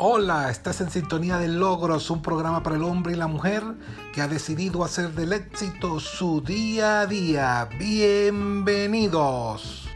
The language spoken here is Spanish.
Hola, estás en sintonía de Logros, un programa para el hombre y la mujer que ha decidido hacer del éxito su día a día. Bienvenidos.